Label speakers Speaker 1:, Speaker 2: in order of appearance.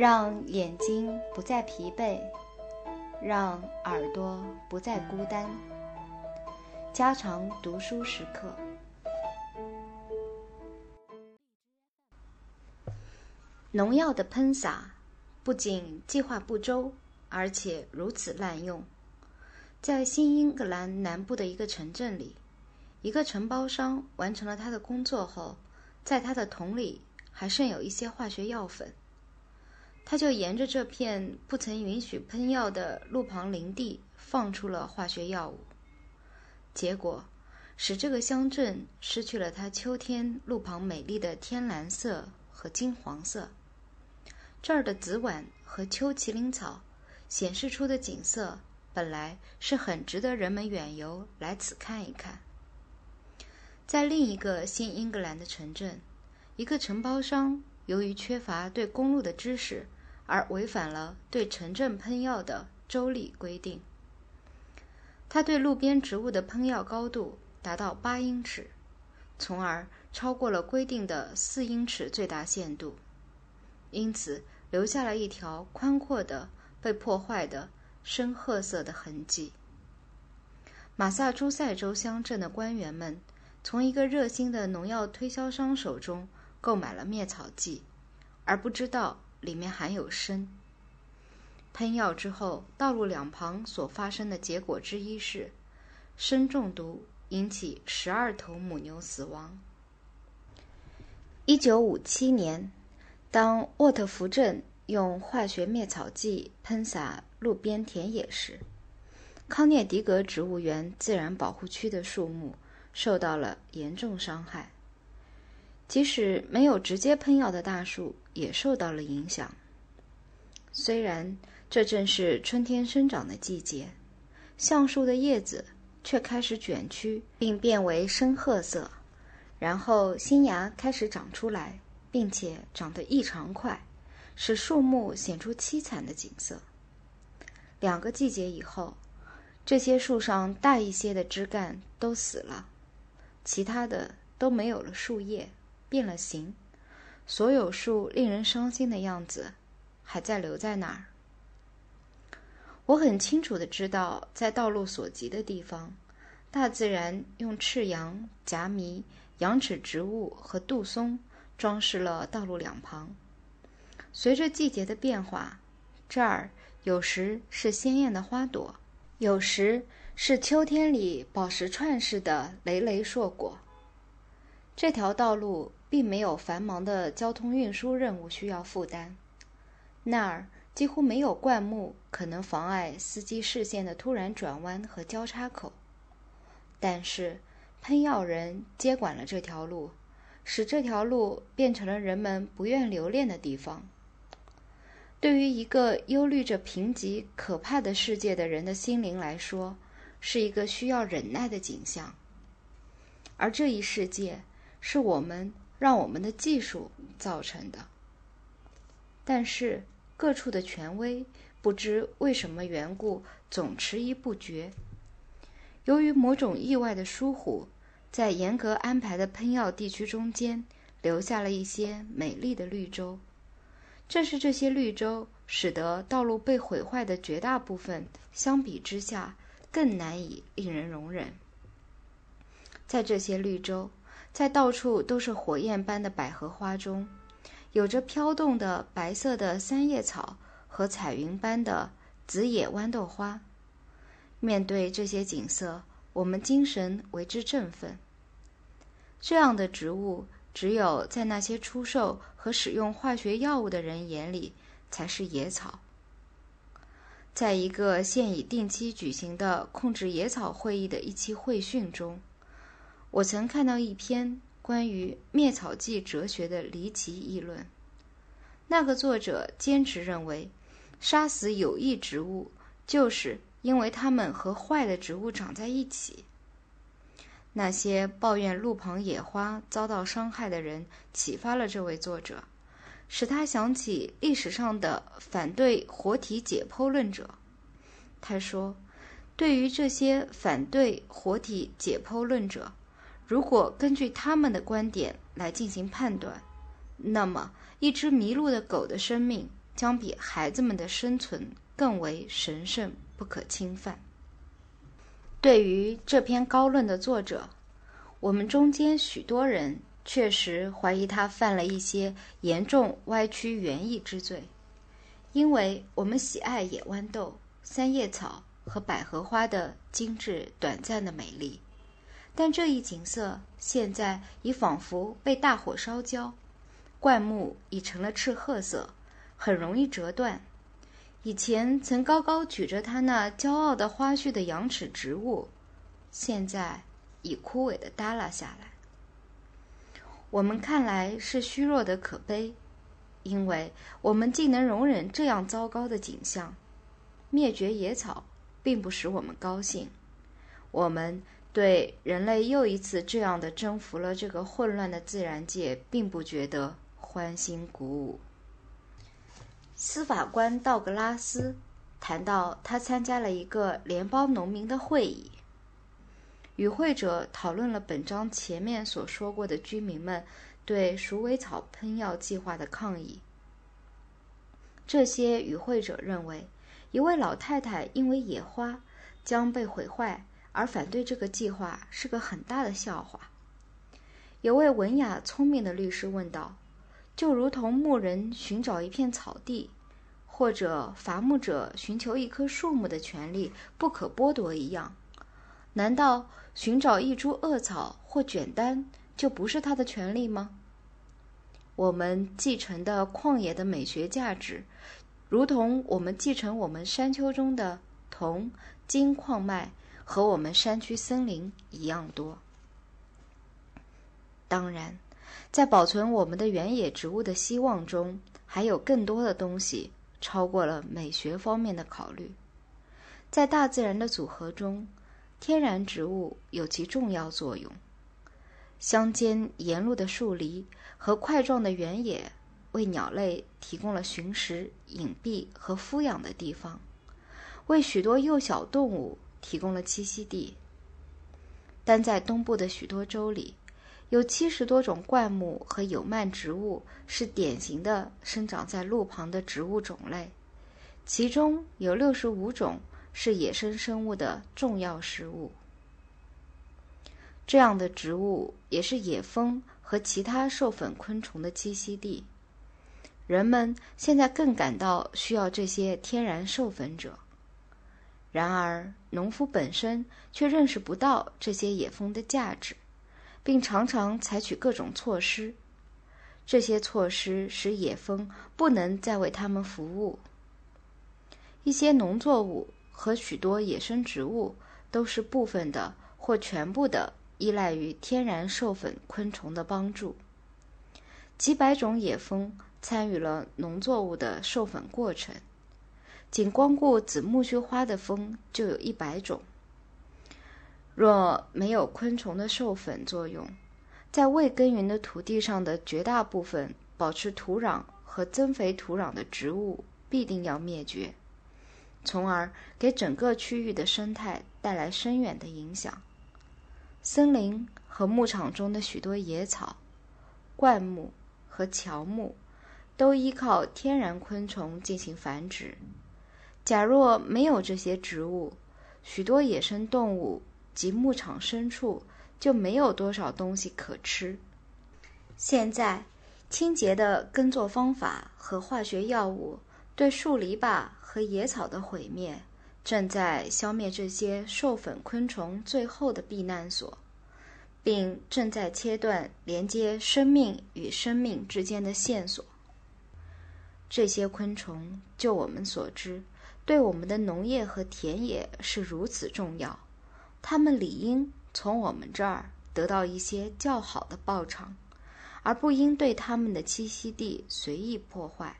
Speaker 1: 让眼睛不再疲惫，让耳朵不再孤单。加长读书时刻。农药的喷洒不仅计划不周，而且如此滥用。在新英格兰南部的一个城镇里，一个承包商完成了他的工作后，在他的桶里还剩有一些化学药粉。他就沿着这片不曾允许喷药的路旁林地放出了化学药物，结果使这个乡镇失去了它秋天路旁美丽的天蓝色和金黄色。这儿的紫菀和秋麒麟草显示出的景色，本来是很值得人们远游来此看一看。在另一个新英格兰的城镇，一个承包商由于缺乏对公路的知识。而违反了对城镇喷药的州立规定。他对路边植物的喷药高度达到八英尺，从而超过了规定的四英尺最大限度，因此留下了一条宽阔的被破坏的深褐色的痕迹。马萨诸塞州乡镇的官员们从一个热心的农药推销商手中购买了灭草剂，而不知道。里面含有砷。喷药之后，道路两旁所发生的结果之一是，砷中毒引起十二头母牛死亡。一九五七年，当沃特福镇用化学灭草剂喷洒路边田野时，康涅狄格植物园自然保护区的树木受到了严重伤害。即使没有直接喷药的大树也受到了影响。虽然这正是春天生长的季节，橡树的叶子却开始卷曲并变为深褐色，然后新芽开始长出来，并且长得异常快，使树木显出凄惨的景色。两个季节以后，这些树上大一些的枝干都死了，其他的都没有了树叶。变了形，所有树令人伤心的样子还在留在那儿。我很清楚的知道，在道路所及的地方，大自然用赤杨、夹迷、羊齿植物和杜松装饰了道路两旁。随着季节的变化，这儿有时是鲜艳的花朵，有时是秋天里宝石串似的累累硕果。这条道路。并没有繁忙的交通运输任务需要负担，那儿几乎没有灌木可能妨碍司机视线的突然转弯和交叉口。但是，喷药人接管了这条路，使这条路变成了人们不愿留恋的地方。对于一个忧虑着贫瘠可怕的世界的人的心灵来说，是一个需要忍耐的景象。而这一世界，是我们。让我们的技术造成的，但是各处的权威不知为什么缘故总迟疑不决。由于某种意外的疏忽，在严格安排的喷药地区中间留下了一些美丽的绿洲。正是这些绿洲，使得道路被毁坏的绝大部分相比之下更难以令人容忍。在这些绿洲。在到处都是火焰般的百合花中，有着飘动的白色的三叶草和彩云般的紫野豌豆花。面对这些景色，我们精神为之振奋。这样的植物，只有在那些出售和使用化学药物的人眼里才是野草。在一个现已定期举行的控制野草会议的一期会讯中。我曾看到一篇关于灭草剂哲学的离奇议论。那个作者坚持认为，杀死有益植物，就是因为它们和坏的植物长在一起。那些抱怨路旁野花遭到伤害的人，启发了这位作者，使他想起历史上的反对活体解剖论者。他说：“对于这些反对活体解剖论者。”如果根据他们的观点来进行判断，那么一只迷路的狗的生命将比孩子们的生存更为神圣不可侵犯。对于这篇高论的作者，我们中间许多人确实怀疑他犯了一些严重歪曲原意之罪，因为我们喜爱野豌豆、三叶草和百合花的精致短暂的美丽，但这一景色现在已仿佛被大火烧焦，灌木已成了赤褐色，很容易折断。以前曾高高举着它那骄傲的花序的羊齿植物，现在已枯萎的耷拉下来。我们看来是虚弱的可悲，因为我们竟能容忍这样糟糕的景象。灭绝野草并不使我们高兴，我们对人类又一次这样的征服了这个混乱的自然界，并不觉得欢欣鼓舞。司法官道格拉斯谈到，他参加了一个联邦农民的会议。与会者讨论了本章前面所说过的居民们对鼠尾草喷药计划的抗议。这些与会者认为，一位老太太因为野花将被毁坏而反对这个计划是个很大的笑话。有位文雅聪明的律师问道。就如同牧人寻找一片草地，或者伐木者寻求一棵树木的权利不可剥夺一样，难道寻找一株恶草或卷丹就不是他的权利吗？我们继承的旷野的美学价值，如同我们继承我们山丘中的铜、金矿脉和我们山区森林一样多。当然。在保存我们的原野植物的希望中，还有更多的东西超过了美学方面的考虑。在大自然的组合中，天然植物有其重要作用。乡间沿路的树篱和块状的原野，为鸟类提供了寻食、隐蔽和孵养的地方，为许多幼小动物提供了栖息地。但在东部的许多州里，有七十多种灌木和有蔓植物是典型的生长在路旁的植物种类，其中有六十五种是野生生物的重要食物。这样的植物也是野蜂和其他授粉昆虫的栖息地。人们现在更感到需要这些天然授粉者，然而农夫本身却认识不到这些野蜂的价值。并常常采取各种措施，这些措施使野蜂不能再为他们服务。一些农作物和许多野生植物都是部分的或全部的依赖于天然授粉昆虫的帮助。几百种野蜂参与了农作物的授粉过程，仅光顾紫苜蓿花的蜂就有一百种。若没有昆虫的授粉作用，在未耕耘的土地上的绝大部分保持土壤和增肥土壤的植物必定要灭绝，从而给整个区域的生态带来深远的影响。森林和牧场中的许多野草、灌木和乔木都依靠天然昆虫进行繁殖。假若没有这些植物，许多野生动物。及牧场深处就没有多少东西可吃。现在，清洁的耕作方法和化学药物对树篱笆和野草的毁灭，正在消灭这些授粉昆虫最后的避难所，并正在切断连接生命与生命之间的线索。这些昆虫，就我们所知，对我们的农业和田野是如此重要。他们理应从我们这儿得到一些较好的报偿，而不应对他们的栖息地随意破坏。